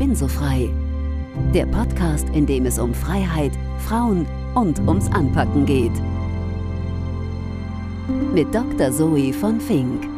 bin so frei. Der Podcast, in dem es um Freiheit, Frauen und ums Anpacken geht. Mit Dr. Zoe von Fink.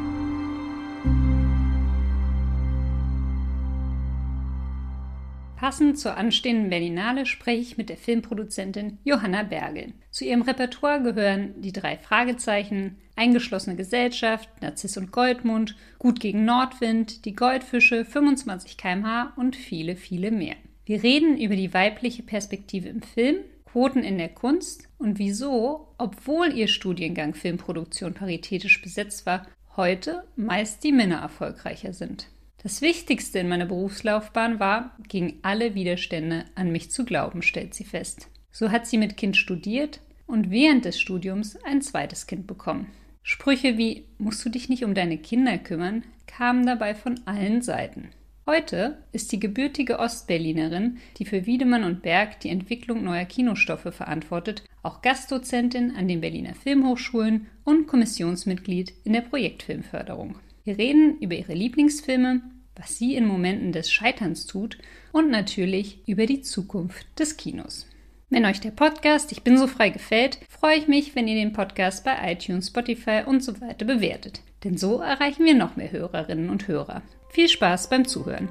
Passend zur anstehenden Berlinale spreche ich mit der Filmproduzentin Johanna Bergel. Zu ihrem Repertoire gehören die drei Fragezeichen, Eingeschlossene Gesellschaft, Narziss und Goldmund, Gut gegen Nordwind, Die Goldfische, 25 kmh und viele, viele mehr. Wir reden über die weibliche Perspektive im Film, Quoten in der Kunst und wieso, obwohl ihr Studiengang Filmproduktion paritätisch besetzt war, heute meist die Männer erfolgreicher sind. Das Wichtigste in meiner Berufslaufbahn war, gegen alle Widerstände an mich zu glauben, stellt sie fest. So hat sie mit Kind studiert und während des Studiums ein zweites Kind bekommen. Sprüche wie musst du dich nicht um deine Kinder kümmern kamen dabei von allen Seiten. Heute ist die gebürtige Ostberlinerin, die für Wiedemann und Berg die Entwicklung neuer Kinostoffe verantwortet, auch Gastdozentin an den Berliner Filmhochschulen und Kommissionsmitglied in der Projektfilmförderung. Wir reden über ihre Lieblingsfilme, was sie in Momenten des Scheiterns tut und natürlich über die Zukunft des Kinos. Wenn euch der Podcast Ich bin so frei gefällt, freue ich mich, wenn ihr den Podcast bei iTunes, Spotify und so weiter bewertet. Denn so erreichen wir noch mehr Hörerinnen und Hörer. Viel Spaß beim Zuhören.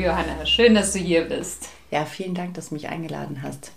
Johanna, schön, dass du hier bist. Ja, vielen Dank, dass du mich eingeladen hast.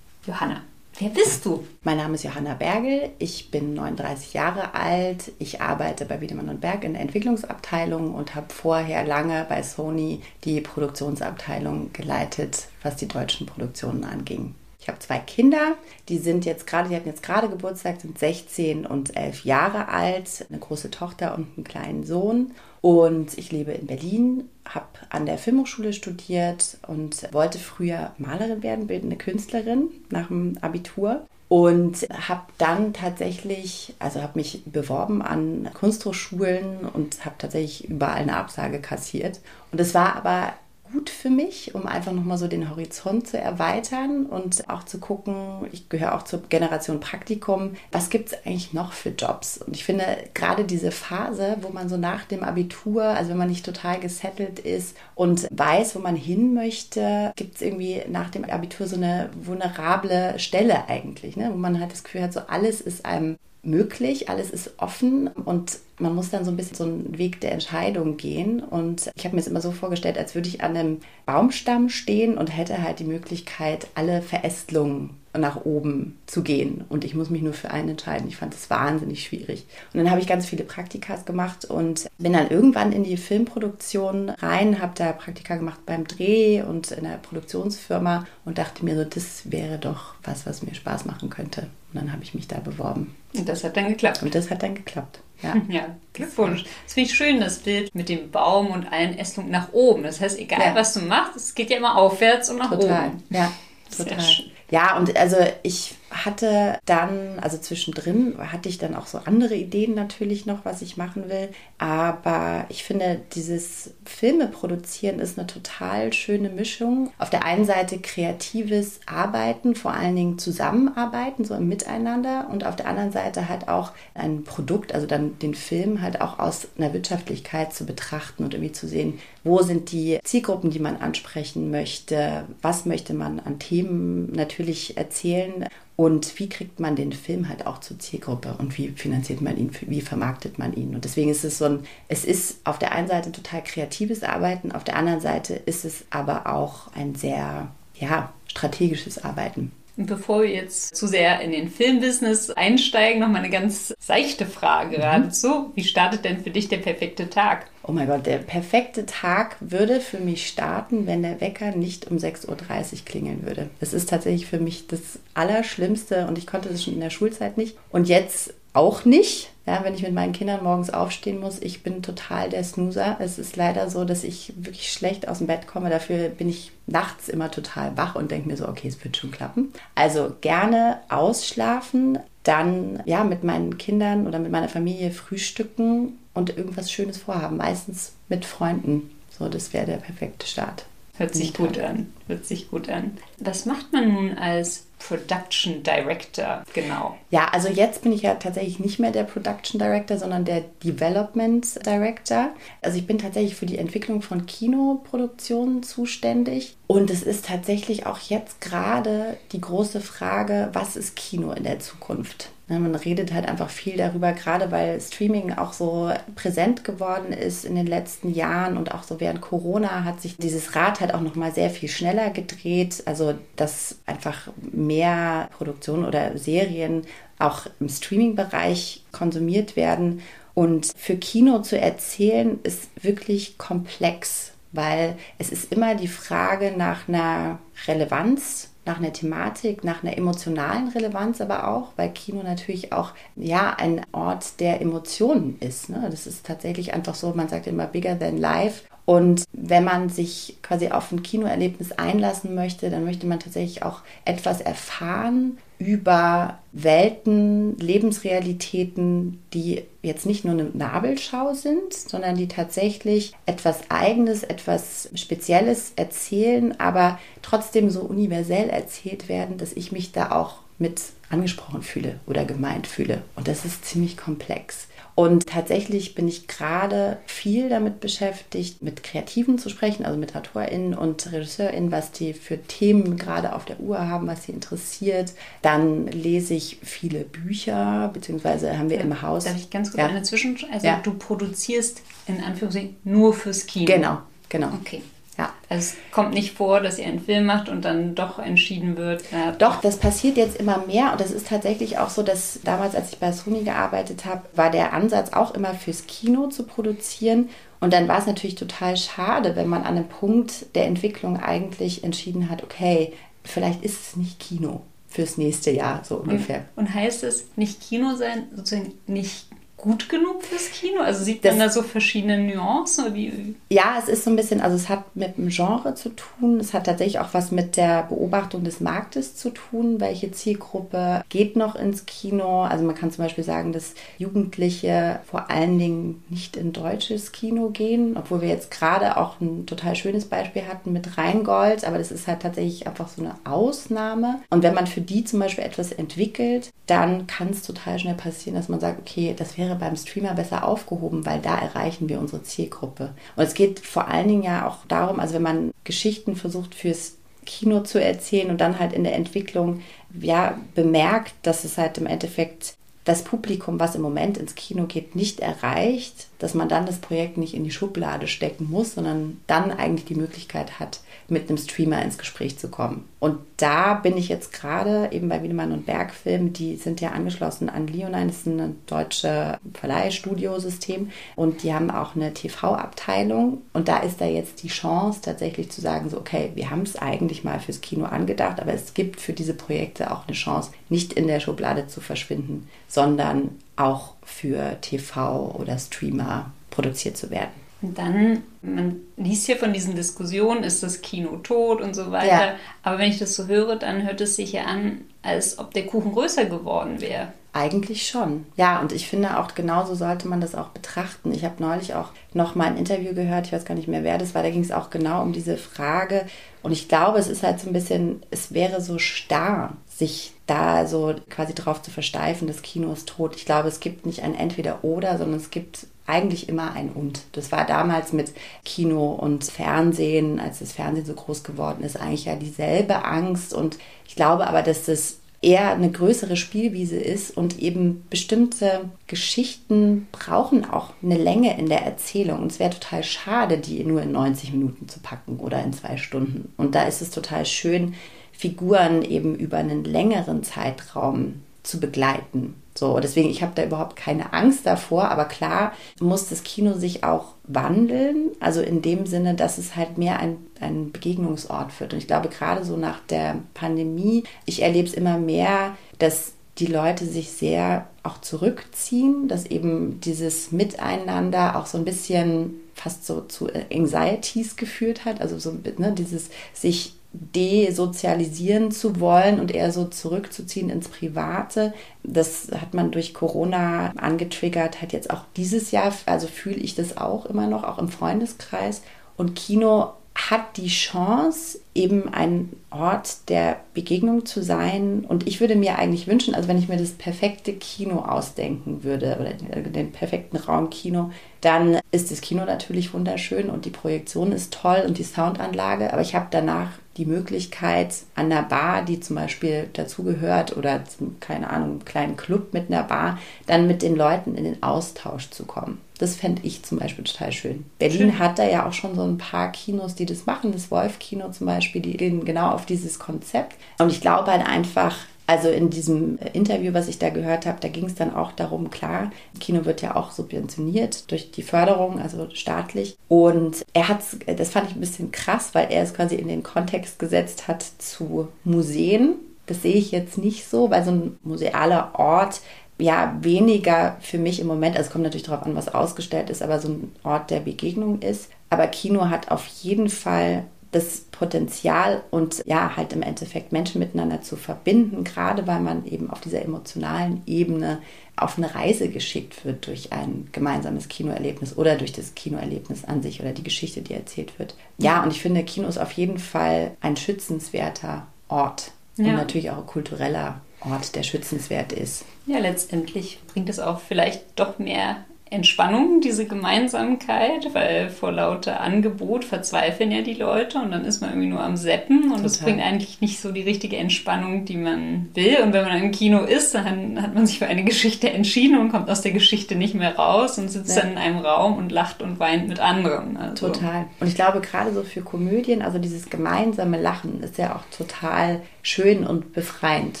Johanna, wer bist du? Mein Name ist Johanna Bergel, ich bin 39 Jahre alt, ich arbeite bei Wiedemann und Berg in der Entwicklungsabteilung und habe vorher lange bei Sony die Produktionsabteilung geleitet, was die deutschen Produktionen anging. Ich habe zwei Kinder, die sind jetzt gerade, die hatten jetzt gerade Geburtstag, sind 16 und 11 Jahre alt, eine große Tochter und einen kleinen Sohn. Und ich lebe in Berlin, habe an der Filmhochschule studiert und wollte früher Malerin werden, bildende Künstlerin nach dem Abitur. Und habe dann tatsächlich, also habe mich beworben an Kunsthochschulen und habe tatsächlich überall eine Absage kassiert. Und es war aber gut für mich, um einfach nochmal so den Horizont zu erweitern und auch zu gucken, ich gehöre auch zur Generation Praktikum, was gibt es eigentlich noch für Jobs? Und ich finde gerade diese Phase, wo man so nach dem Abitur, also wenn man nicht total gesettelt ist und weiß, wo man hin möchte, gibt es irgendwie nach dem Abitur so eine vulnerable Stelle eigentlich, ne? wo man halt das Gefühl hat, so alles ist einem möglich, alles ist offen und man muss dann so ein bisschen so einen Weg der Entscheidung gehen. Und ich habe mir es immer so vorgestellt, als würde ich an einem Baumstamm stehen und hätte halt die Möglichkeit, alle Verästelungen nach oben zu gehen. Und ich muss mich nur für einen entscheiden. Ich fand das wahnsinnig schwierig. Und dann habe ich ganz viele Praktikas gemacht und bin dann irgendwann in die Filmproduktion rein, habe da Praktika gemacht beim Dreh und in der Produktionsfirma und dachte mir so, das wäre doch was, was mir Spaß machen könnte. Und dann habe ich mich da beworben. Und das hat dann geklappt. Und das hat dann geklappt. Ja, ja Glückwunsch. Das finde ich schön, das Bild mit dem Baum und allen Ästelungen nach oben. Das heißt, egal ja. was du machst, es geht ja immer aufwärts und nach total. oben. Ja, total. Ja, und also ich hatte dann, also zwischendrin hatte ich dann auch so andere Ideen natürlich noch, was ich machen will. Aber ich finde, dieses Filme produzieren ist eine total schöne Mischung. Auf der einen Seite kreatives Arbeiten, vor allen Dingen Zusammenarbeiten, so im Miteinander. Und auf der anderen Seite halt auch ein Produkt, also dann den Film halt auch aus einer Wirtschaftlichkeit zu betrachten und irgendwie zu sehen, wo sind die Zielgruppen, die man ansprechen möchte, was möchte man an Themen natürlich erzählen und wie kriegt man den Film halt auch zur Zielgruppe und wie finanziert man ihn, wie vermarktet man ihn. Und deswegen ist es so ein, es ist auf der einen Seite total kreatives Arbeiten, auf der anderen Seite ist es aber auch ein sehr, ja, strategisches Arbeiten. Und bevor wir jetzt zu sehr in den Filmbusiness einsteigen, noch mal eine ganz seichte Frage mhm. geradezu. Wie startet denn für dich der perfekte Tag? Oh mein Gott, der perfekte Tag würde für mich starten, wenn der Wecker nicht um 6.30 Uhr klingeln würde. Das ist tatsächlich für mich das Allerschlimmste und ich konnte das schon in der Schulzeit nicht. Und jetzt auch nicht. Ja, wenn ich mit meinen Kindern morgens aufstehen muss, ich bin total der Snoozer. Es ist leider so, dass ich wirklich schlecht aus dem Bett komme. Dafür bin ich nachts immer total wach und denke mir so, okay, es wird schon klappen. Also gerne ausschlafen, dann ja mit meinen Kindern oder mit meiner Familie frühstücken und irgendwas Schönes vorhaben. Meistens mit Freunden. So, das wäre der perfekte Start. Hört sich gut an. Hört sich gut an. Was macht man nun als Production Director, genau. Ja, also jetzt bin ich ja tatsächlich nicht mehr der Production Director, sondern der Development Director. Also ich bin tatsächlich für die Entwicklung von Kinoproduktionen zuständig. Und es ist tatsächlich auch jetzt gerade die große Frage, was ist Kino in der Zukunft? Ne, man redet halt einfach viel darüber, gerade weil Streaming auch so präsent geworden ist in den letzten Jahren und auch so während Corona hat sich dieses Rad halt auch noch mal sehr viel schneller gedreht. Also dass einfach mehr Produktionen oder Serien auch im Streaming-Bereich konsumiert werden. Und für Kino zu erzählen ist wirklich komplex, weil es ist immer die Frage nach einer Relevanz nach einer Thematik, nach einer emotionalen Relevanz aber auch, weil Kino natürlich auch ja ein Ort der Emotionen ist. Ne? Das ist tatsächlich einfach so, man sagt immer bigger than life. Und wenn man sich quasi auf ein Kinoerlebnis einlassen möchte, dann möchte man tatsächlich auch etwas erfahren über Welten, Lebensrealitäten, die jetzt nicht nur eine Nabelschau sind, sondern die tatsächlich etwas Eigenes, etwas Spezielles erzählen, aber trotzdem so universell erzählt werden, dass ich mich da auch mit angesprochen fühle oder gemeint fühle. Und das ist ziemlich komplex. Und tatsächlich bin ich gerade viel damit beschäftigt, mit Kreativen zu sprechen, also mit AutorInnen und RegisseurInnen, was die für Themen gerade auf der Uhr haben, was sie interessiert. Dann lese ich viele Bücher, beziehungsweise haben wir ja, im Haus. Darf ich ganz kurz ja. eine Zwischen... Also ja. du produzierst in Anführungszeichen nur fürs Kino. Genau, genau. Okay. Ja. Also es kommt nicht vor, dass ihr einen Film macht und dann doch entschieden wird. Ja. Doch, das passiert jetzt immer mehr und das ist tatsächlich auch so, dass damals, als ich bei Sony gearbeitet habe, war der Ansatz auch immer fürs Kino zu produzieren. Und dann war es natürlich total schade, wenn man an einem Punkt der Entwicklung eigentlich entschieden hat, okay, vielleicht ist es nicht Kino fürs nächste Jahr, so ungefähr. Und, und heißt es nicht Kino sein, sozusagen nicht gut genug fürs Kino? Also sieht man da so verschiedene Nuancen? Wie? Ja, es ist so ein bisschen, also es hat mit dem Genre zu tun. Es hat tatsächlich auch was mit der Beobachtung des Marktes zu tun. Welche Zielgruppe geht noch ins Kino? Also man kann zum Beispiel sagen, dass Jugendliche vor allen Dingen nicht in deutsches Kino gehen, obwohl wir jetzt gerade auch ein total schönes Beispiel hatten mit Rheingold, aber das ist halt tatsächlich einfach so eine Ausnahme. Und wenn man für die zum Beispiel etwas entwickelt, dann kann es total schnell passieren, dass man sagt, okay, das wäre beim Streamer besser aufgehoben, weil da erreichen wir unsere Zielgruppe. Und es geht vor allen Dingen ja auch darum, also wenn man Geschichten versucht fürs Kino zu erzählen und dann halt in der Entwicklung ja bemerkt, dass es halt im Endeffekt das Publikum, was im Moment ins Kino geht, nicht erreicht, dass man dann das Projekt nicht in die Schublade stecken muss, sondern dann eigentlich die Möglichkeit hat, mit einem Streamer ins Gespräch zu kommen. Und da bin ich jetzt gerade eben bei Wiedemann und Bergfilm, die sind ja angeschlossen an Leonine, das ist ein deutsches Verleihstudiosystem und die haben auch eine TV-Abteilung und da ist da jetzt die Chance tatsächlich zu sagen, so okay, wir haben es eigentlich mal fürs Kino angedacht, aber es gibt für diese Projekte auch eine Chance, nicht in der Schublade zu verschwinden, sondern auch für TV oder Streamer produziert zu werden. Und dann, man liest hier von diesen Diskussionen, ist das Kino tot und so weiter. Ja. Aber wenn ich das so höre, dann hört es sich ja an, als ob der Kuchen größer geworden wäre. Eigentlich schon. Ja, und ich finde auch genauso sollte man das auch betrachten. Ich habe neulich auch noch mal ein Interview gehört, ich weiß gar nicht mehr, wer das war, da ging es auch genau um diese Frage. Und ich glaube, es ist halt so ein bisschen, es wäre so starr, sich da so quasi drauf zu versteifen, das Kino ist tot. Ich glaube, es gibt nicht ein Entweder-Oder, sondern es gibt eigentlich immer ein Und. Das war damals mit Kino und Fernsehen, als das Fernsehen so groß geworden ist, eigentlich ja dieselbe Angst. Und ich glaube aber, dass das eher eine größere Spielwiese ist und eben bestimmte Geschichten brauchen auch eine Länge in der Erzählung. Und es wäre total schade, die nur in 90 Minuten zu packen oder in zwei Stunden. Und da ist es total schön, Figuren eben über einen längeren Zeitraum zu begleiten. So, deswegen, ich habe da überhaupt keine Angst davor, aber klar muss das Kino sich auch wandeln, also in dem Sinne, dass es halt mehr ein, ein Begegnungsort wird. Und ich glaube, gerade so nach der Pandemie, ich erlebe es immer mehr, dass die Leute sich sehr auch zurückziehen, dass eben dieses Miteinander auch so ein bisschen fast so zu Anxieties geführt hat, also so ne, dieses sich desozialisieren zu wollen und eher so zurückzuziehen ins Private. Das hat man durch Corona angetriggert, hat jetzt auch dieses Jahr, also fühle ich das auch immer noch, auch im Freundeskreis. Und Kino hat die Chance, eben ein Ort der Begegnung zu sein. Und ich würde mir eigentlich wünschen, also wenn ich mir das perfekte Kino ausdenken würde oder den perfekten Raum Kino, dann ist das Kino natürlich wunderschön und die Projektion ist toll und die Soundanlage. Aber ich habe danach die Möglichkeit, an einer Bar, die zum Beispiel dazugehört oder zum, keine Ahnung, einem kleinen Club mit einer Bar, dann mit den Leuten in den Austausch zu kommen. Das fände ich zum Beispiel total schön. Berlin schön. hat da ja auch schon so ein paar Kinos, die das machen. Das Wolf-Kino zum Beispiel, die gehen genau auf dieses Konzept. Und ich glaube halt einfach, also in diesem Interview, was ich da gehört habe, da ging es dann auch darum, klar, Kino wird ja auch subventioniert durch die Förderung, also staatlich. Und er hat das fand ich ein bisschen krass, weil er es quasi in den Kontext gesetzt hat zu Museen. Das sehe ich jetzt nicht so, weil so ein musealer Ort ja weniger für mich im Moment, also es kommt natürlich darauf an, was ausgestellt ist, aber so ein Ort der Begegnung ist. Aber Kino hat auf jeden Fall das Potenzial und ja, halt im Endeffekt Menschen miteinander zu verbinden, gerade weil man eben auf dieser emotionalen Ebene auf eine Reise geschickt wird durch ein gemeinsames Kinoerlebnis oder durch das Kinoerlebnis an sich oder die Geschichte, die erzählt wird. Ja, und ich finde, Kino ist auf jeden Fall ein schützenswerter Ort ja. und natürlich auch ein kultureller Ort, der schützenswert ist. Ja, letztendlich bringt es auch vielleicht doch mehr Entspannung, diese Gemeinsamkeit, weil vor lauter Angebot verzweifeln ja die Leute und dann ist man irgendwie nur am Seppen und es bringt eigentlich nicht so die richtige Entspannung, die man will. Und wenn man im Kino ist, dann hat man sich für eine Geschichte entschieden und kommt aus der Geschichte nicht mehr raus und sitzt ja. dann in einem Raum und lacht und weint mit anderen. Also. Total. Und ich glaube, gerade so für Komödien, also dieses gemeinsame Lachen ist ja auch total schön und befreiend.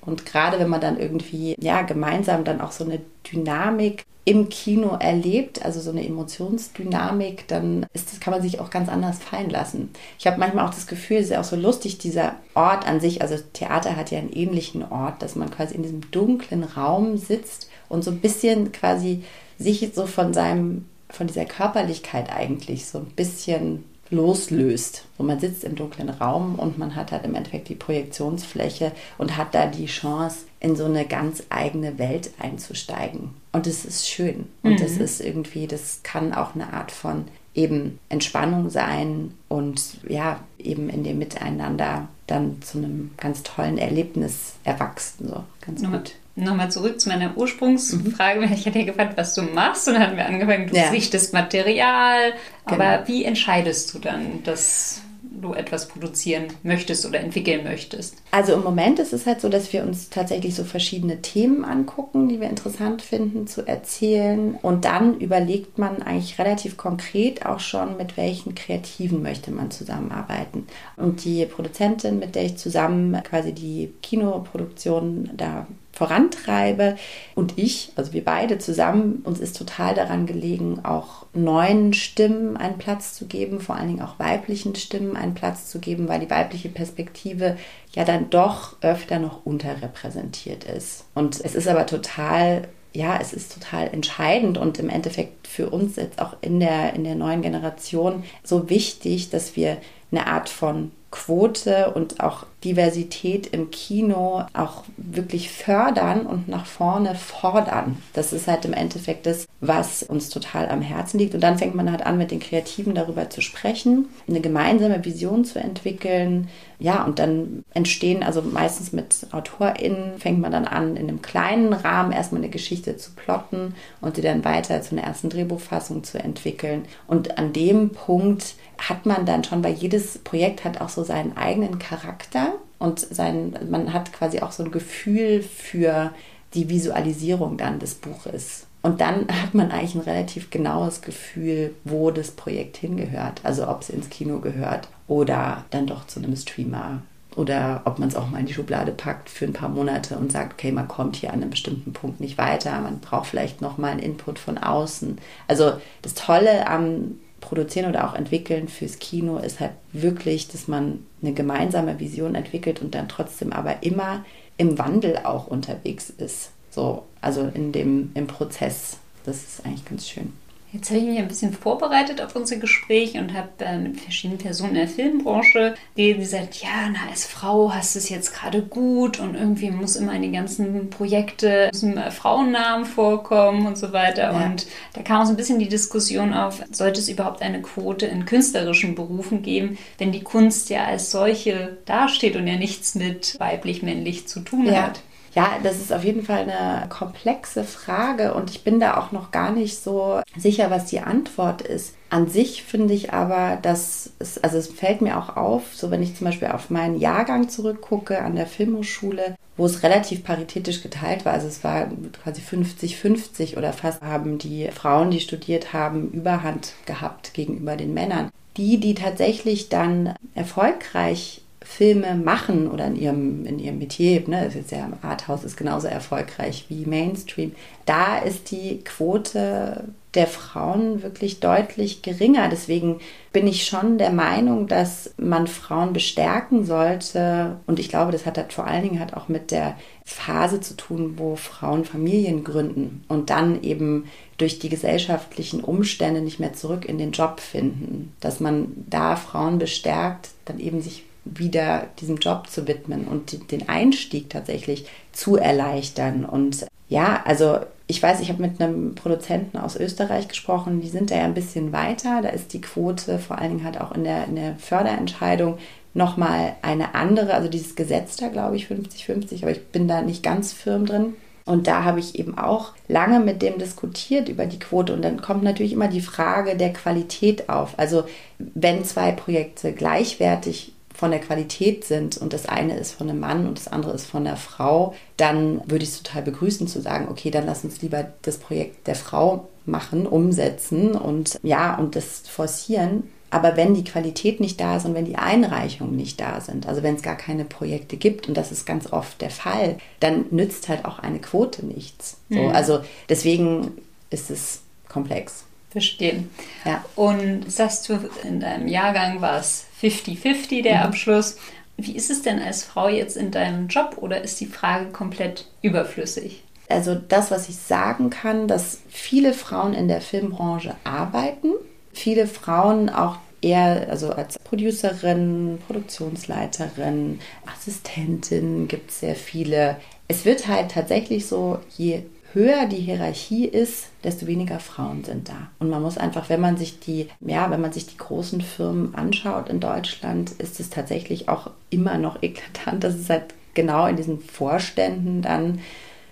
Und gerade wenn man dann irgendwie, ja, gemeinsam dann auch so eine Dynamik im Kino erlebt, also so eine Emotionsdynamik, dann ist das, kann man sich auch ganz anders fallen lassen. Ich habe manchmal auch das Gefühl, es ist ja auch so lustig, dieser Ort an sich, also Theater hat ja einen ähnlichen Ort, dass man quasi in diesem dunklen Raum sitzt und so ein bisschen quasi sich so von seinem, von dieser Körperlichkeit eigentlich so ein bisschen loslöst. So man sitzt im dunklen Raum und man hat halt im Endeffekt die Projektionsfläche und hat da die Chance, in so eine ganz eigene Welt einzusteigen. Und es ist schön. Und es mhm. ist irgendwie, das kann auch eine Art von eben Entspannung sein und ja, eben in dem Miteinander dann zu einem ganz tollen Erlebnis erwachsen. So ganz Nochmal, gut. Nochmal zurück zu meiner Ursprungsfrage. Mhm. Ich hatte ja gefragt, was du machst und dann haben wir angefangen, du ja. sichtest Material. Genau. Aber wie entscheidest du dann, dass du etwas produzieren möchtest oder entwickeln möchtest? Also im Moment ist es halt so, dass wir uns tatsächlich so verschiedene Themen angucken, die wir interessant finden zu erzählen. Und dann überlegt man eigentlich relativ konkret auch schon, mit welchen Kreativen möchte man zusammenarbeiten. Und die Produzentin, mit der ich zusammen quasi die Kinoproduktion da vorantreibe. Und ich, also wir beide zusammen, uns ist total daran gelegen, auch neuen Stimmen einen Platz zu geben, vor allen Dingen auch weiblichen Stimmen einen Platz zu geben, weil die weibliche Perspektive ja dann doch öfter noch unterrepräsentiert ist. Und es ist aber total ja, es ist total entscheidend und im Endeffekt für uns jetzt auch in der, in der neuen Generation so wichtig, dass wir eine Art von Quote und auch Diversität im Kino auch wirklich fördern und nach vorne fordern. Das ist halt im Endeffekt das, was uns total am Herzen liegt. Und dann fängt man halt an, mit den Kreativen darüber zu sprechen, eine gemeinsame Vision zu entwickeln. Ja, und dann entstehen, also meistens mit AutorInnen, fängt man dann an, in einem kleinen Rahmen erstmal eine Geschichte zu plotten und die dann weiter zu einer ersten Drehbuchfassung zu entwickeln. Und an dem Punkt hat man dann schon, weil jedes Projekt hat auch so seinen eigenen Charakter und sein, man hat quasi auch so ein Gefühl für die Visualisierung dann des Buches. Und dann hat man eigentlich ein relativ genaues Gefühl, wo das Projekt hingehört. Also ob es ins Kino gehört oder dann doch zu einem Streamer. Oder ob man es auch mal in die Schublade packt für ein paar Monate und sagt, okay, man kommt hier an einem bestimmten Punkt nicht weiter, man braucht vielleicht nochmal einen Input von außen. Also das Tolle am produzieren oder auch entwickeln fürs Kino ist halt wirklich, dass man eine gemeinsame Vision entwickelt und dann trotzdem aber immer im Wandel auch unterwegs ist. So, also in dem, im Prozess. Das ist eigentlich ganz schön. Jetzt habe ich mich ein bisschen vorbereitet auf unser Gespräch und habe äh, mit verschiedenen Personen in der Filmbranche die gesagt, ja, na, als Frau hast du es jetzt gerade gut und irgendwie muss immer in die ganzen Projekte müssen Frauennamen vorkommen und so weiter. Ja. Und da kam auch so ein bisschen die Diskussion auf, sollte es überhaupt eine Quote in künstlerischen Berufen geben, wenn die Kunst ja als solche dasteht und ja nichts mit weiblich-männlich zu tun ja. hat. Ja, das ist auf jeden Fall eine komplexe Frage und ich bin da auch noch gar nicht so sicher, was die Antwort ist. An sich finde ich aber, dass es, also es fällt mir auch auf, so wenn ich zum Beispiel auf meinen Jahrgang zurückgucke an der Filmhochschule, wo es relativ paritätisch geteilt war, also es war quasi 50-50 oder fast haben die Frauen, die studiert haben, Überhand gehabt gegenüber den Männern. Die, die tatsächlich dann erfolgreich Filme machen oder in ihrem, in ihrem Metier, ne, ist jetzt ja Arthouse ist genauso erfolgreich wie Mainstream, da ist die Quote der Frauen wirklich deutlich geringer. Deswegen bin ich schon der Meinung, dass man Frauen bestärken sollte. Und ich glaube, das hat halt vor allen Dingen hat auch mit der Phase zu tun, wo Frauen Familien gründen und dann eben durch die gesellschaftlichen Umstände nicht mehr zurück in den Job finden. Dass man da Frauen bestärkt, dann eben sich wieder diesem Job zu widmen und den Einstieg tatsächlich zu erleichtern. Und ja, also ich weiß, ich habe mit einem Produzenten aus Österreich gesprochen, die sind da ja ein bisschen weiter. Da ist die Quote vor allen Dingen halt auch in der, in der Förderentscheidung nochmal eine andere. Also dieses Gesetz da, glaube ich, 50-50, aber ich bin da nicht ganz firm drin. Und da habe ich eben auch lange mit dem diskutiert über die Quote. Und dann kommt natürlich immer die Frage der Qualität auf. Also wenn zwei Projekte gleichwertig von der Qualität sind und das eine ist von einem Mann und das andere ist von der Frau, dann würde ich es total begrüßen zu sagen, okay, dann lass uns lieber das Projekt der Frau machen, umsetzen und ja, und das forcieren. Aber wenn die Qualität nicht da ist und wenn die Einreichungen nicht da sind, also wenn es gar keine Projekte gibt, und das ist ganz oft der Fall, dann nützt halt auch eine Quote nichts. So, mhm. Also deswegen ist es komplex. Verstehen. Ja. Und sagst du, in deinem Jahrgang war es 50-50 der mhm. Abschluss. Wie ist es denn als Frau jetzt in deinem Job oder ist die Frage komplett überflüssig? Also das, was ich sagen kann, dass viele Frauen in der Filmbranche arbeiten, viele Frauen auch eher also als Producerin, Produktionsleiterin, Assistentin gibt es sehr viele. Es wird halt tatsächlich so, je höher die Hierarchie ist, desto weniger Frauen sind da. Und man muss einfach, wenn man sich die, ja, wenn man sich die großen Firmen anschaut in Deutschland, ist es tatsächlich auch immer noch eklatant, dass es halt genau in diesen Vorständen dann,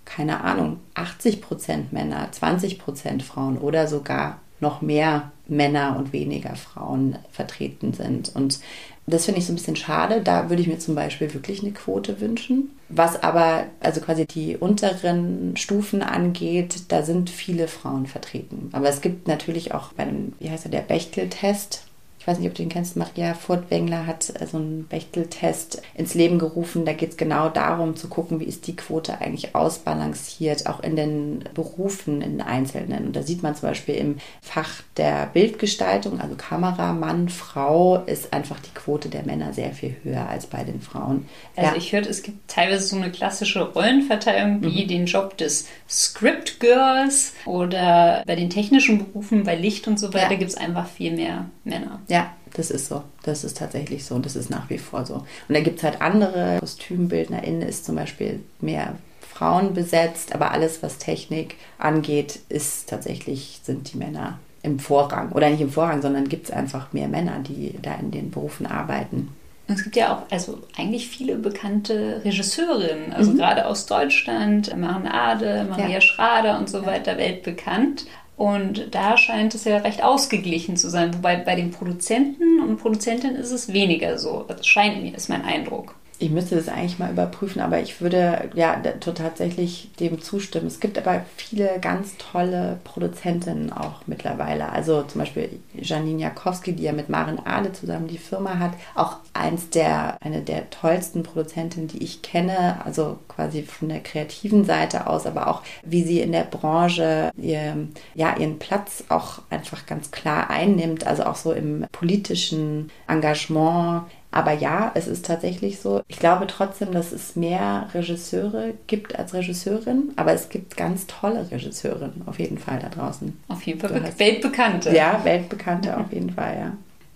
keine Ahnung, 80 Prozent Männer, 20 Prozent Frauen oder sogar noch mehr Männer und weniger Frauen vertreten sind. Und das finde ich so ein bisschen schade. Da würde ich mir zum Beispiel wirklich eine Quote wünschen. Was aber also quasi die unteren Stufen angeht, da sind viele Frauen vertreten. Aber es gibt natürlich auch bei dem, wie heißt er, der Bechtel-Test, ich weiß nicht, ob du den kennst, Maria Furtwängler hat äh, so einen Bechteltest ins Leben gerufen. Da geht es genau darum zu gucken, wie ist die Quote eigentlich ausbalanciert, auch in den Berufen, in den Einzelnen. Und da sieht man zum Beispiel im Fach der Bildgestaltung, also Kamera, Mann, Frau, ist einfach die Quote der Männer sehr viel höher als bei den Frauen. Also ja. ich hörte, es gibt teilweise so eine klassische Rollenverteilung wie mhm. den Job des Script Girls oder bei den technischen Berufen, bei Licht und so weiter, ja. gibt es einfach viel mehr Männer. Ja. Ja, das ist so. Das ist tatsächlich so und das ist nach wie vor so. Und da gibt es halt andere KostümbildnerInnen, ist zum Beispiel mehr Frauen besetzt, aber alles, was Technik angeht, ist tatsächlich, sind die Männer im Vorrang. Oder nicht im Vorrang, sondern gibt es einfach mehr Männer, die da in den Berufen arbeiten. Und es gibt ja auch also eigentlich viele bekannte Regisseurinnen, also mhm. gerade aus Deutschland, Maren Ade, Maria ja. Schrader und so weiter, weltbekannt. Und da scheint es ja recht ausgeglichen zu sein. Wobei bei den Produzenten und Produzentinnen ist es weniger so. Das scheint mir, ist mein Eindruck. Ich müsste das eigentlich mal überprüfen, aber ich würde ja tatsächlich dem zustimmen. Es gibt aber viele ganz tolle Produzentinnen auch mittlerweile. Also zum Beispiel Janine Jakowski, die ja mit Maren Ahle zusammen die Firma hat. Auch eins der, eine der tollsten Produzentinnen, die ich kenne. Also quasi von der kreativen Seite aus, aber auch wie sie in der Branche ihr, ja, ihren Platz auch einfach ganz klar einnimmt. Also auch so im politischen Engagement Aber ja, es ist tatsächlich so. Ich glaube trotzdem, dass es mehr Regisseure gibt als Regisseurinnen, aber es gibt ganz tolle Regisseurinnen auf jeden Fall da draußen. Auf jeden Fall weltbekannte. Ja, weltbekannte auf jeden Fall, ja.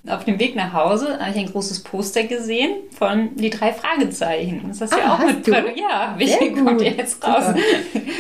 Auf dem Weg nach Hause habe ich ein großes Poster gesehen von die drei Fragezeichen. Das hast du ah, ja auch mit du? Ja, wie kommt ihr jetzt raus?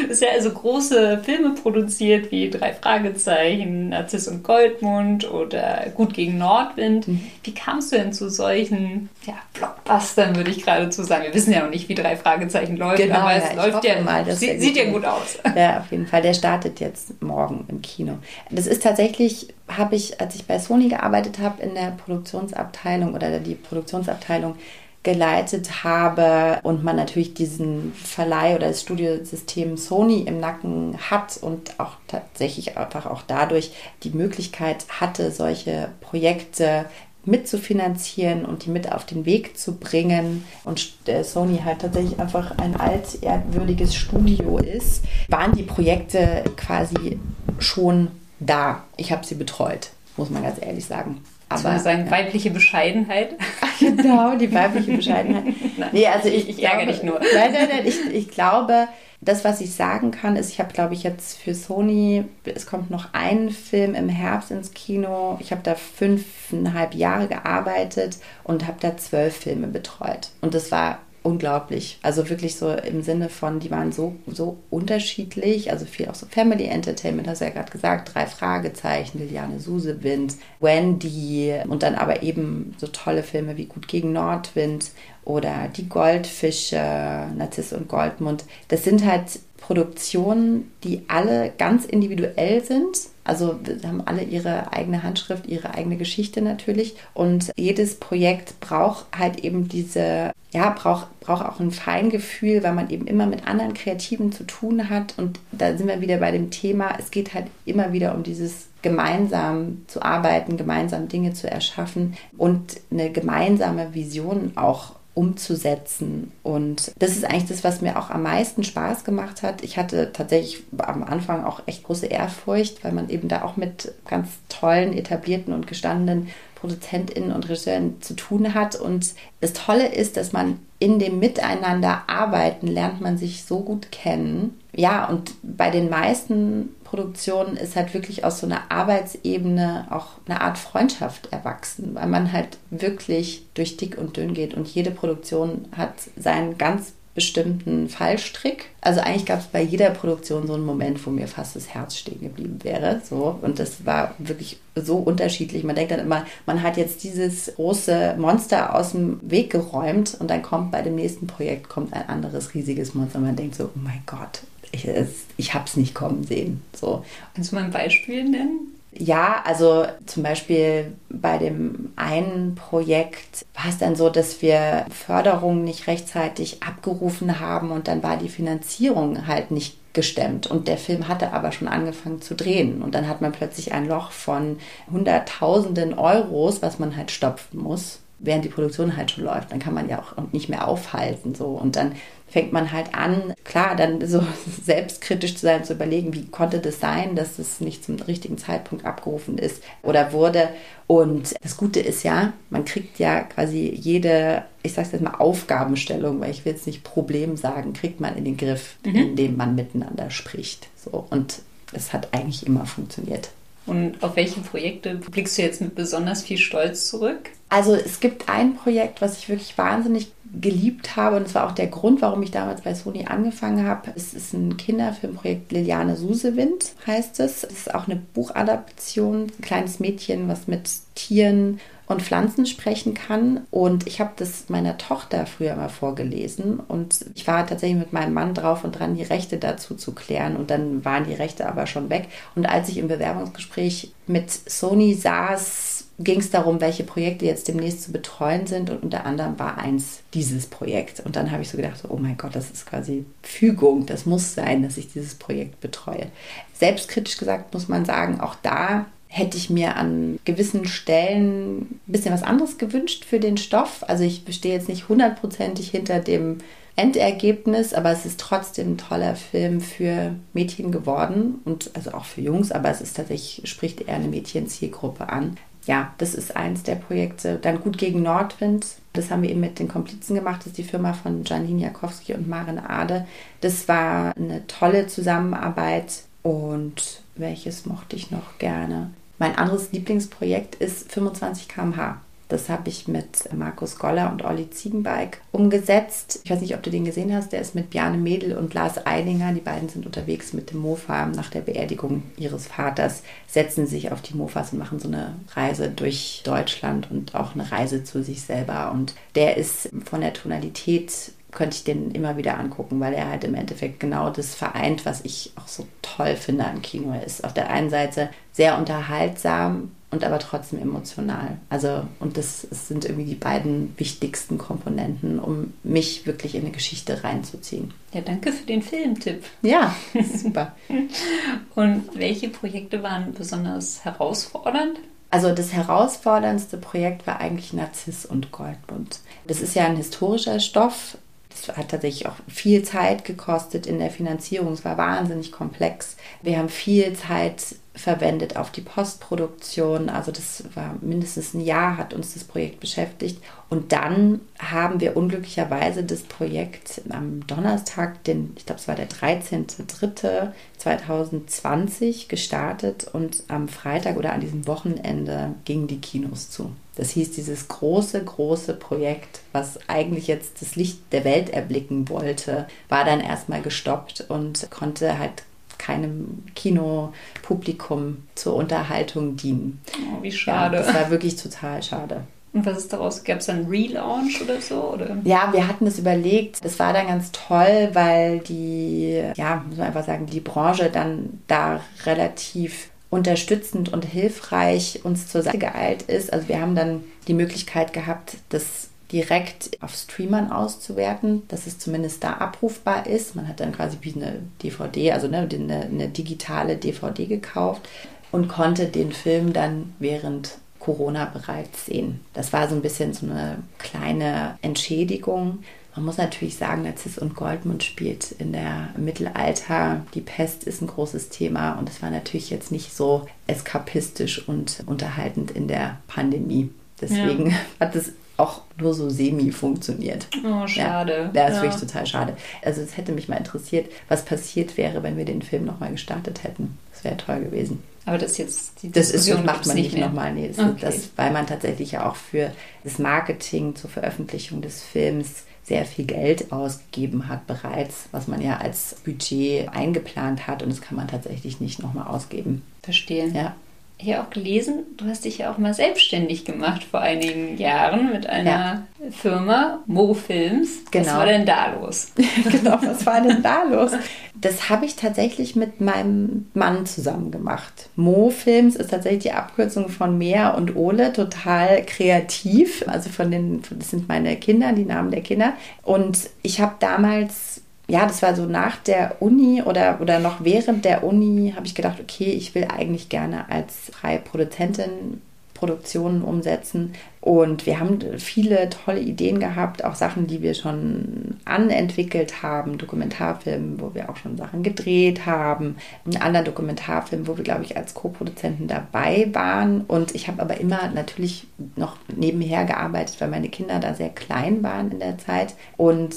Das ist ja also große Filme produziert wie Drei Fragezeichen, Narziss und Goldmund oder Gut gegen Nordwind. Mhm. Wie kamst du denn zu solchen ja, Blockbustern, würde ich geradezu sagen? Wir wissen ja noch nicht, wie Drei Fragezeichen läuft, genau, aber ja, es läuft ja, mal, sieht, sieht ja gut aus. Ja, auf jeden Fall. Der startet jetzt morgen im Kino. Das ist tatsächlich habe ich, als ich bei Sony gearbeitet habe, in der Produktionsabteilung oder die Produktionsabteilung geleitet habe und man natürlich diesen Verleih oder das Studiosystem Sony im Nacken hat und auch tatsächlich einfach auch dadurch die Möglichkeit hatte, solche Projekte mitzufinanzieren und die mit auf den Weg zu bringen und Sony halt tatsächlich einfach ein altehrwürdiges Studio ist, waren die Projekte quasi schon da. Ich habe sie betreut, muss man ganz ehrlich sagen. Aber sagen, ja. weibliche Bescheidenheit. genau, die weibliche Bescheidenheit. nein, nee, also ich, ich, ich ärgere dich nur. Nein, nein, nein. Ich, ich glaube, das, was ich sagen kann, ist, ich habe, glaube ich, jetzt für Sony, es kommt noch ein Film im Herbst ins Kino. Ich habe da fünfeinhalb Jahre gearbeitet und habe da zwölf Filme betreut. Und das war unglaublich. Also wirklich so im Sinne von, die waren so, so unterschiedlich. Also viel auch so Family Entertainment, hast du ja gerade gesagt. Drei Fragezeichen, Liliane Susewind, Wendy und dann aber eben so tolle Filme wie Gut gegen Nordwind oder Die Goldfische, Narziss und Goldmund. Das sind halt Produktionen, die alle ganz individuell sind. Also haben alle ihre eigene Handschrift, ihre eigene Geschichte natürlich. Und jedes Projekt braucht halt eben diese, ja, braucht, braucht auch ein Feingefühl, weil man eben immer mit anderen Kreativen zu tun hat. Und da sind wir wieder bei dem Thema, es geht halt immer wieder um dieses gemeinsam zu arbeiten, gemeinsam Dinge zu erschaffen und eine gemeinsame Vision auch umzusetzen. Und das ist eigentlich das, was mir auch am meisten Spaß gemacht hat. Ich hatte tatsächlich am Anfang auch echt große Ehrfurcht, weil man eben da auch mit ganz tollen, etablierten und gestandenen ProduzentInnen und Regisseuren zu tun hat. Und das Tolle ist, dass man in dem Miteinander arbeiten lernt man sich so gut kennen. Ja, und bei den meisten Produktionen ist halt wirklich aus so einer Arbeitsebene auch eine Art Freundschaft erwachsen, weil man halt wirklich durch dick und dünn geht und jede Produktion hat seinen ganz bestimmten Fallstrick. Also eigentlich gab es bei jeder Produktion so einen Moment, wo mir fast das Herz stehen geblieben wäre. So. Und das war wirklich so unterschiedlich. Man denkt dann immer, man hat jetzt dieses große Monster aus dem Weg geräumt und dann kommt bei dem nächsten Projekt kommt ein anderes riesiges Monster. Und man denkt so, oh mein Gott, ich, ich habe es nicht kommen sehen. So. Kannst du mal ein Beispiel nennen? Ja, also zum Beispiel bei dem einen Projekt war es dann so, dass wir Förderungen nicht rechtzeitig abgerufen haben und dann war die Finanzierung halt nicht gestemmt und der Film hatte aber schon angefangen zu drehen und dann hat man plötzlich ein Loch von Hunderttausenden Euros, was man halt stopfen muss während die Produktion halt schon läuft. Dann kann man ja auch nicht mehr aufhalten so und dann fängt man halt an, klar, dann so selbstkritisch zu sein, zu überlegen, wie konnte das sein, dass es nicht zum richtigen Zeitpunkt abgerufen ist oder wurde. Und das Gute ist ja, man kriegt ja quasi jede, ich sage jetzt mal Aufgabenstellung, weil ich will jetzt nicht Problem sagen, kriegt man in den Griff, mhm. indem man miteinander spricht. So und es hat eigentlich immer funktioniert. Und auf welche Projekte blickst du jetzt mit besonders viel Stolz zurück? Also es gibt ein Projekt, was ich wirklich wahnsinnig geliebt habe und es war auch der Grund, warum ich damals bei Sony angefangen habe. Es ist ein Kinderfilmprojekt Liliane Susewind heißt es. Es ist auch eine Buchadaption, ein kleines Mädchen, was mit Tieren und Pflanzen sprechen kann. Und ich habe das meiner Tochter früher mal vorgelesen und ich war tatsächlich mit meinem Mann drauf und dran, die Rechte dazu zu klären. Und dann waren die Rechte aber schon weg. Und als ich im Bewerbungsgespräch mit Sony saß, ging es darum, welche Projekte jetzt demnächst zu betreuen sind. Und unter anderem war eins dieses Projekt. Und dann habe ich so gedacht, oh mein Gott, das ist quasi Fügung. Das muss sein, dass ich dieses Projekt betreue. Selbstkritisch gesagt muss man sagen, auch da hätte ich mir an gewissen Stellen ein bisschen was anderes gewünscht für den Stoff. Also ich bestehe jetzt nicht hundertprozentig hinter dem Endergebnis, aber es ist trotzdem ein toller Film für Mädchen geworden und also auch für Jungs, aber es ist tatsächlich, spricht eher eine Mädchenzielgruppe an. Ja, das ist eins der Projekte. Dann Gut gegen Nordwind. Das haben wir eben mit den Komplizen gemacht. Das ist die Firma von Janine Jakowski und Maren Ade. Das war eine tolle Zusammenarbeit. Und welches mochte ich noch gerne? Mein anderes Lieblingsprojekt ist 25 km/h. Das habe ich mit Markus Goller und Olli Ziegenbeik umgesetzt. Ich weiß nicht, ob du den gesehen hast. Der ist mit Bjarne Mädel und Lars Eidinger. Die beiden sind unterwegs mit dem Mofa nach der Beerdigung ihres Vaters, setzen sich auf die Mofas und machen so eine Reise durch Deutschland und auch eine Reise zu sich selber. Und der ist von der Tonalität könnte ich den immer wieder angucken, weil er halt im Endeffekt genau das vereint, was ich auch so toll finde am Kino. Er ist auf der einen Seite sehr unterhaltsam, und aber trotzdem emotional. Also, und das, sind irgendwie die beiden wichtigsten Komponenten, um mich wirklich in eine Geschichte reinzuziehen. Ja, danke für den Filmtipp. Ja, super. und welche Projekte waren besonders herausfordernd? Also das herausforderndste Projekt war eigentlich Narziss und Goldmund. Das ist ja ein historischer Stoff. Das hat tatsächlich auch viel Zeit gekostet in der Finanzierung. Es war wahnsinnig komplex. Wir haben viel Zeit verwendet auf die Postproduktion. Also das war mindestens ein Jahr, hat uns das Projekt beschäftigt. Und dann haben wir unglücklicherweise das Projekt am Donnerstag, den, ich glaube es war der 13.03.2020 gestartet und am Freitag oder an diesem Wochenende gingen die Kinos zu. Das hieß, dieses große, große Projekt, was eigentlich jetzt das Licht der Welt erblicken wollte, war dann erstmal gestoppt und konnte halt keinem Kinopublikum zur Unterhaltung dienen. Oh, wie schade. Ja, das war wirklich total schade. Und was ist daraus? Gab es einen Relaunch oder so? Oder? Ja, wir hatten das überlegt. Das war dann ganz toll, weil die, ja, muss man einfach sagen, die Branche dann da relativ unterstützend und hilfreich uns zur Seite geeilt ist. Also wir haben dann die Möglichkeit gehabt, das direkt auf Streamern auszuwerten, dass es zumindest da abrufbar ist. Man hat dann quasi wie eine DVD, also eine, eine, eine digitale DVD gekauft und konnte den Film dann während Corona bereits sehen. Das war so ein bisschen so eine kleine Entschädigung. Man muss natürlich sagen, Narziss und Goldmund spielt in der Mittelalter. Die Pest ist ein großes Thema und es war natürlich jetzt nicht so eskapistisch und unterhaltend in der Pandemie. Deswegen ja. hat es auch nur so semi funktioniert. Oh, schade. Ja, das ist ja. wirklich total schade. Also es hätte mich mal interessiert, was passiert wäre, wenn wir den Film nochmal gestartet hätten. Das wäre toll gewesen. Aber das jetzt die Das ist, macht man nicht nochmal. Nee, das, okay. das, weil man tatsächlich ja auch für das Marketing zur Veröffentlichung des Films sehr viel Geld ausgegeben hat bereits, was man ja als Budget eingeplant hat und das kann man tatsächlich nicht nochmal ausgeben. Verstehe. Ja hier auch gelesen, du hast dich ja auch mal selbstständig gemacht vor einigen Jahren mit einer ja. Firma, Mo Films. Genau. Was war denn da los? genau, was war denn da los? Das habe ich tatsächlich mit meinem Mann zusammen gemacht. Mo Films ist tatsächlich die Abkürzung von Mea und Ole, total kreativ. Also von den, das sind meine Kinder, die Namen der Kinder. Und ich habe damals ja, das war so nach der Uni oder, oder noch während der Uni, habe ich gedacht, okay, ich will eigentlich gerne als freie Produzentin Produktionen umsetzen. Und wir haben viele tolle Ideen gehabt, auch Sachen, die wir schon anentwickelt haben, Dokumentarfilme, wo wir auch schon Sachen gedreht haben, einen anderen Dokumentarfilm, wo wir, glaube ich, als Co-Produzenten dabei waren. Und ich habe aber immer natürlich noch nebenher gearbeitet, weil meine Kinder da sehr klein waren in der Zeit. Und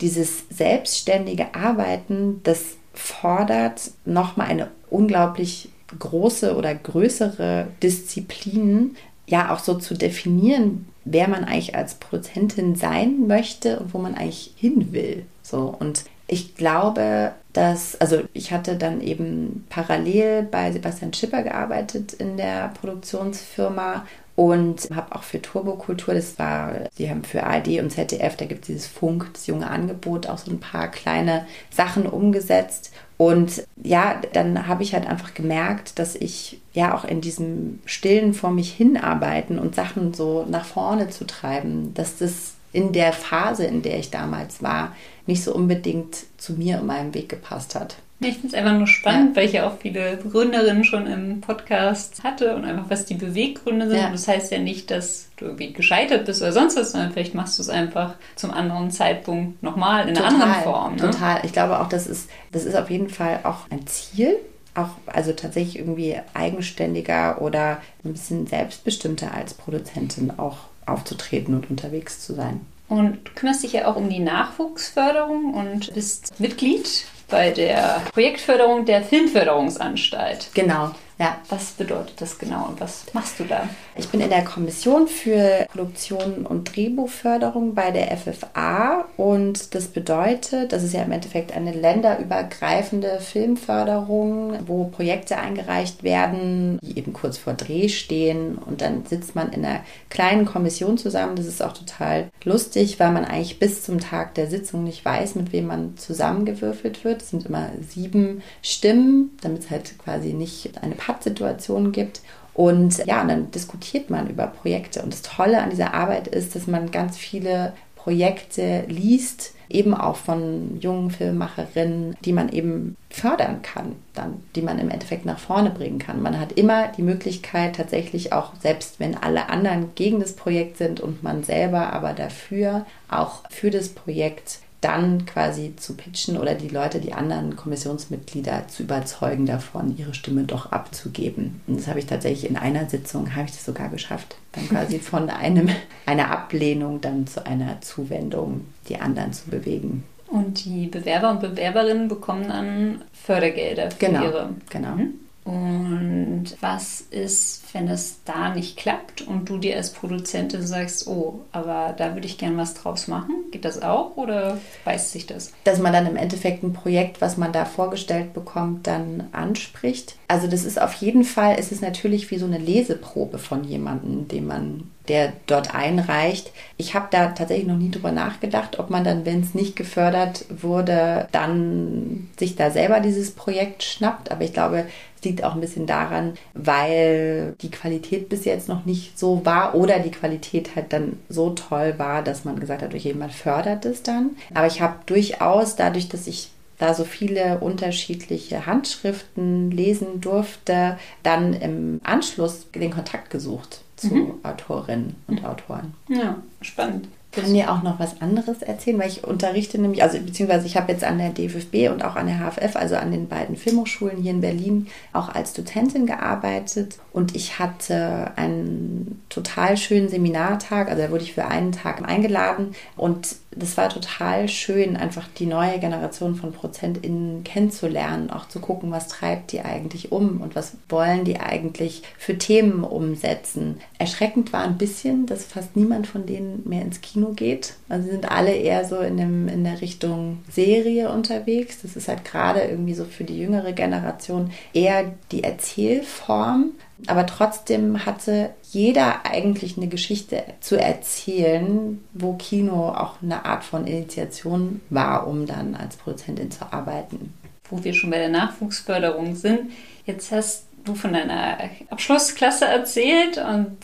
dieses selbstständige Arbeiten, das fordert nochmal eine unglaublich große oder größere Disziplin, ja auch so zu definieren, wer man eigentlich als Produzentin sein möchte und wo man eigentlich hin will. So und ich glaube, dass, also ich hatte dann eben parallel bei Sebastian Schipper gearbeitet in der Produktionsfirma und habe auch für Turbokultur, das war, die haben für ARD und ZDF, da gibt es dieses Funk, das junge Angebot, auch so ein paar kleine Sachen umgesetzt. Und ja, dann habe ich halt einfach gemerkt, dass ich ja auch in diesem Stillen vor mich hinarbeiten und Sachen so nach vorne zu treiben, dass das in der Phase, in der ich damals war, nicht so unbedingt zu mir und meinem Weg gepasst hat. Ich finde es einfach nur spannend, ja. weil ich ja auch viele Gründerinnen schon im Podcast hatte und einfach, was die Beweggründe sind. Ja. Das heißt ja nicht, dass du irgendwie gescheitert bist oder sonst was, sondern vielleicht machst du es einfach zum anderen Zeitpunkt nochmal in einer total, anderen Form. Ne? Total. Ich glaube auch, das ist, das ist auf jeden Fall auch ein Ziel. auch also tatsächlich irgendwie eigenständiger oder ein bisschen selbstbestimmter als Produzentin auch aufzutreten und unterwegs zu sein. Und du kümmerst dich ja auch um die Nachwuchsförderung und bist Mitglied bei der Projektförderung der Filmförderungsanstalt. Genau. Ja. Was bedeutet das genau und was machst du da? Ich bin in der Kommission für Produktion und Drehbuchförderung bei der FFA und das bedeutet, das ist ja im Endeffekt eine länderübergreifende Filmförderung, wo Projekte eingereicht werden, die eben kurz vor Dreh stehen und dann sitzt man in einer kleinen Kommission zusammen. Das ist auch total lustig, weil man eigentlich bis zum Tag der Sitzung nicht weiß, mit wem man zusammengewürfelt wird. Es sind immer sieben Stimmen, damit es halt quasi nicht eine Pattsituation gibt. Und ja, dann diskutiert man über Projekte. Und das Tolle an dieser Arbeit ist, dass man ganz viele Projekte liest, eben auch von jungen Filmemacherinnen, die man eben fördern kann, dann, die man im Endeffekt nach vorne bringen kann. Man hat immer die Möglichkeit, tatsächlich auch, selbst wenn alle anderen gegen das Projekt sind und man selber aber dafür, auch für das Projekt dann quasi zu pitchen oder die Leute, die anderen Kommissionsmitglieder zu überzeugen davon, ihre Stimme doch abzugeben. Und das habe ich tatsächlich in einer Sitzung, habe ich das sogar geschafft. Dann quasi von einem, einer Ablehnung dann zu einer Zuwendung, die anderen zu bewegen. Und die Bewerber und Bewerberinnen bekommen dann Fördergelder für genau, ihre. Genau. Mhm. Und was ist, wenn es da nicht klappt und du dir als Produzentin sagst, oh, aber da würde ich gerne was draus machen? Geht das auch oder beißt sich das? Dass man dann im Endeffekt ein Projekt, was man da vorgestellt bekommt, dann anspricht. Also das ist auf jeden Fall, es ist natürlich wie so eine Leseprobe von jemandem, den man der dort einreicht. Ich habe da tatsächlich noch nie drüber nachgedacht, ob man dann, wenn es nicht gefördert wurde, dann sich da selber dieses Projekt schnappt. Aber ich glaube, es liegt auch ein bisschen daran, weil die Qualität bis jetzt noch nicht so war oder die Qualität halt dann so toll war, dass man gesagt hat, okay, man fördert es dann. Aber ich habe durchaus, dadurch, dass ich da so viele unterschiedliche Handschriften lesen durfte, dann im Anschluss den Kontakt gesucht zu mhm. Autorinnen und Autoren. Ja, spannend. Ich kann dir auch noch was anderes erzählen, weil ich unterrichte nämlich, also beziehungsweise ich habe jetzt an der DFFB und auch an der HFF, also an den beiden Filmhochschulen hier in Berlin, auch als Dozentin gearbeitet. Und ich hatte einen total schönen Seminartag, also da wurde ich für einen Tag eingeladen und das war total schön, einfach die neue Generation von ProzentInnen kennenzulernen, auch zu gucken, was treibt die eigentlich um und was wollen die eigentlich für Themen umsetzen. Erschreckend war ein bisschen, dass fast niemand von denen mehr ins Kino geht. Also sie sind alle eher so in, dem, in der Richtung Serie unterwegs. Das ist halt gerade irgendwie so für die jüngere Generation eher die Erzählform. Aber trotzdem hatte jeder eigentlich eine Geschichte zu erzählen, wo Kino auch eine Art von Initiation war, um dann als Produzentin zu arbeiten. Wo wir schon bei der Nachwuchsförderung sind, jetzt hast du von deiner Abschlussklasse erzählt und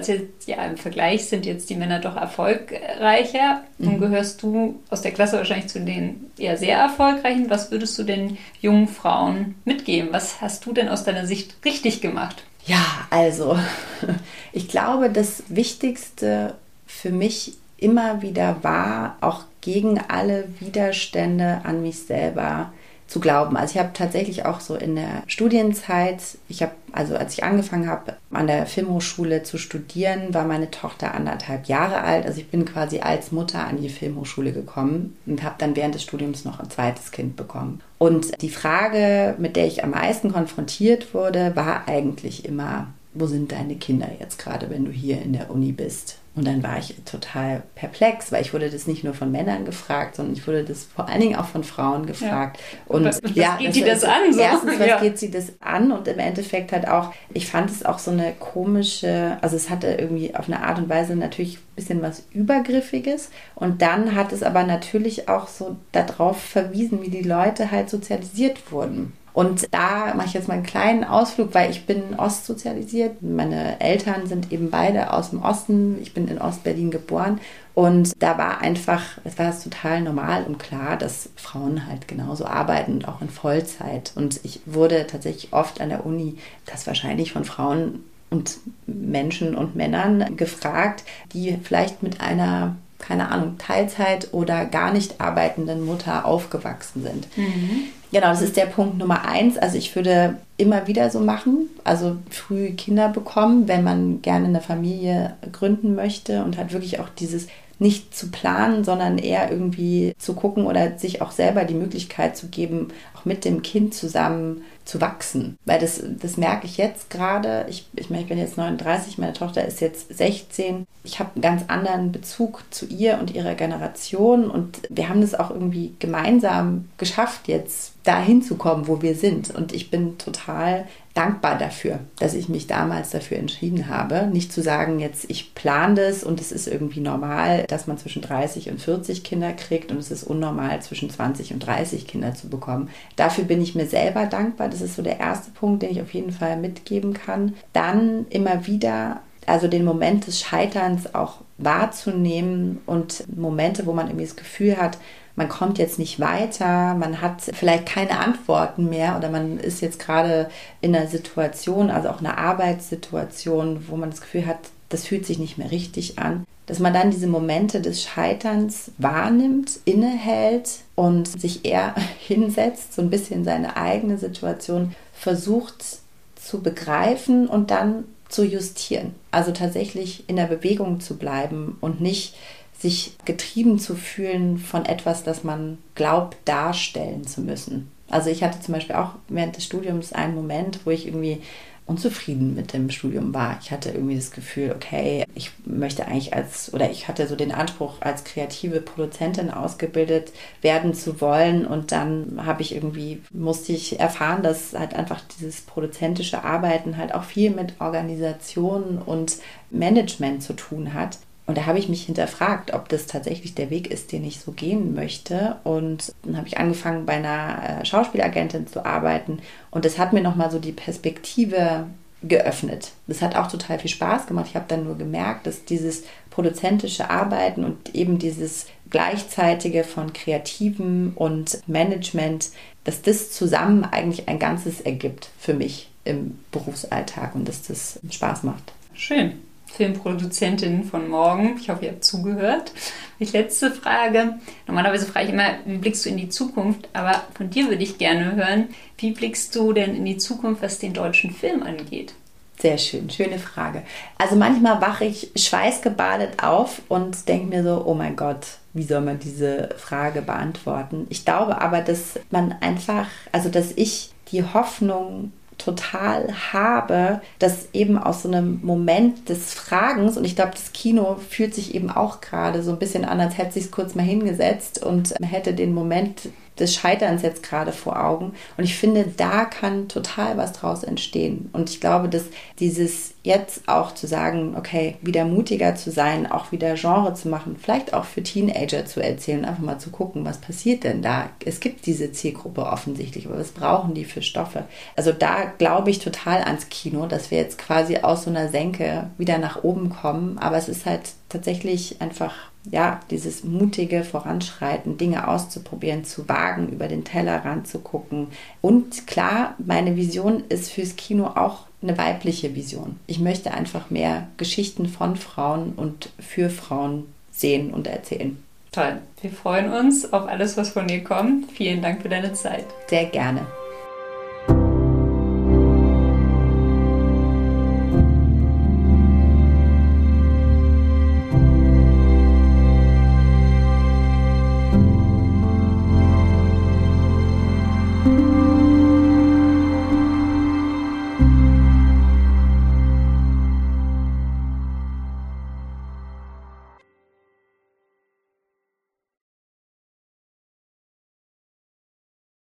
ja, im Vergleich sind jetzt die Männer doch erfolgreicher. Mhm. Und gehörst du aus der Klasse wahrscheinlich zu den eher sehr erfolgreichen. Was würdest du den jungen Frauen mitgeben? Was hast du denn aus deiner Sicht richtig gemacht? Ja, also ich glaube, das Wichtigste für mich immer wieder war, auch gegen alle Widerstände an mich selber zu glauben. Also ich habe tatsächlich auch so in der Studienzeit, ich habe, also als ich angefangen habe, an der Filmhochschule zu studieren, war meine Tochter anderthalb Jahre alt. Also ich bin quasi als Mutter an die Filmhochschule gekommen und habe dann während des Studiums noch ein zweites Kind bekommen. Und die Frage, mit der ich am meisten konfrontiert wurde, war eigentlich immer, wo sind deine Kinder jetzt gerade, wenn du hier in der Uni bist? Und dann war ich total perplex, weil ich wurde das nicht nur von Männern gefragt, sondern ich wurde das vor allen Dingen auch von Frauen gefragt. Ja. Und was, was ja, geht sie das an? So? Erstens, was ja. geht sie das an? Und im Endeffekt halt auch, ich fand es auch so eine komische, also es hatte irgendwie auf eine Art und Weise natürlich ein bisschen was Übergriffiges. Und dann hat es aber natürlich auch so darauf verwiesen, wie die Leute halt sozialisiert wurden. Und da mache ich jetzt mal einen kleinen Ausflug, weil ich bin ostsozialisiert. Meine Eltern sind eben beide aus dem Osten. Ich bin in Ostberlin geboren. Und da war einfach, es war total normal und klar, dass Frauen halt genauso arbeiten und auch in Vollzeit. Und ich wurde tatsächlich oft an der Uni, das wahrscheinlich von Frauen und Menschen und Männern gefragt, die vielleicht mit einer keine Ahnung, Teilzeit oder gar nicht arbeitenden Mutter aufgewachsen sind. Mhm Genau, das ist der Punkt Nummer eins. Also ich würde immer wieder so machen, also früh Kinder bekommen, wenn man gerne eine Familie gründen möchte und hat wirklich auch dieses nicht zu planen, sondern eher irgendwie zu gucken oder sich auch selber die Möglichkeit zu geben, auch mit dem Kind zusammen zu wachsen. Weil das, das merke ich jetzt gerade. Ich, ich meine, ich bin jetzt 39, meine Tochter ist jetzt 16. Ich habe einen ganz anderen Bezug zu ihr und ihrer Generation und wir haben das auch irgendwie gemeinsam geschafft, jetzt dahin zu kommen, wo wir sind. Und ich bin total dankbar dafür, dass ich mich damals dafür entschieden habe. Nicht zu sagen, jetzt ich plane das und es ist irgendwie normal, dass man zwischen 30 und 40 Kinder kriegt und es ist unnormal, zwischen 20 und 30 Kinder zu bekommen. Dafür bin ich mir selber dankbar. Das ist so der erste Punkt, den ich auf jeden Fall mitgeben kann. Dann immer wieder, also den Moment des Scheiterns auch wahrzunehmen und Momente, wo man irgendwie das Gefühl hat, man kommt jetzt nicht weiter, man hat vielleicht keine Antworten mehr oder man ist jetzt gerade in einer Situation, also auch einer Arbeitssituation, wo man das Gefühl hat, das fühlt sich nicht mehr richtig an, dass man dann diese Momente des Scheiterns wahrnimmt, innehält und sich eher hinsetzt, so ein bisschen seine eigene Situation versucht zu begreifen und dann zu justieren. Also tatsächlich in der Bewegung zu bleiben und nicht sich getrieben zu fühlen von etwas, das man glaubt darstellen zu müssen. Also ich hatte zum Beispiel auch während des Studiums einen Moment, wo ich irgendwie unzufrieden mit dem Studium war. Ich hatte irgendwie das Gefühl, okay, ich möchte eigentlich als, oder ich hatte so den Anspruch, als kreative Produzentin ausgebildet werden zu wollen. Und dann habe ich irgendwie, musste ich erfahren, dass halt einfach dieses produzentische Arbeiten halt auch viel mit Organisation und Management zu tun hat. Und da habe ich mich hinterfragt, ob das tatsächlich der Weg ist, den ich so gehen möchte. Und dann habe ich angefangen, bei einer äh, Schauspielagentin zu arbeiten. Und das hat mir nochmal so die Perspektive geöffnet. Das hat auch total viel Spaß gemacht. Ich habe dann nur gemerkt, dass dieses produzentische Arbeiten und eben dieses gleichzeitige von Kreativen und Management, dass das zusammen eigentlich ein Ganzes ergibt für mich im Berufsalltag und dass das Spaß macht. Schön. Filmproduzentin von morgen. Ich hoffe, ihr habt zugehört. Die letzte Frage. Normalerweise frage ich immer, wie blickst du in die Zukunft? Aber von dir würde ich gerne hören, wie blickst du denn in die Zukunft, was den deutschen Film angeht? Sehr schön, schöne Frage. Also manchmal wache ich schweißgebadet auf und denke mir so, oh mein Gott, wie soll man diese Frage beantworten? Ich glaube aber, dass man einfach, also dass ich die Hoffnung total habe, dass eben aus so einem Moment des Fragens, und ich glaube, das Kino fühlt sich eben auch gerade so ein bisschen an, als hätte sich kurz mal hingesetzt und hätte den Moment des Scheiterns jetzt gerade vor Augen. Und ich finde, da kann total was draus entstehen. Und ich glaube, dass dieses jetzt auch zu sagen, okay, wieder mutiger zu sein, auch wieder Genre zu machen, vielleicht auch für Teenager zu erzählen, einfach mal zu gucken, was passiert denn da? Es gibt diese Zielgruppe offensichtlich, aber was brauchen die für Stoffe? Also da glaube ich total ans Kino, dass wir jetzt quasi aus so einer Senke wieder nach oben kommen, aber es ist halt tatsächlich einfach ja, dieses mutige Voranschreiten, Dinge auszuprobieren, zu wagen, über den Tellerrand zu gucken. Und klar, meine Vision ist fürs Kino auch eine weibliche Vision. Ich möchte einfach mehr Geschichten von Frauen und für Frauen sehen und erzählen. Toll. Wir freuen uns auf alles, was von dir kommt. Vielen Dank für deine Zeit. Sehr gerne.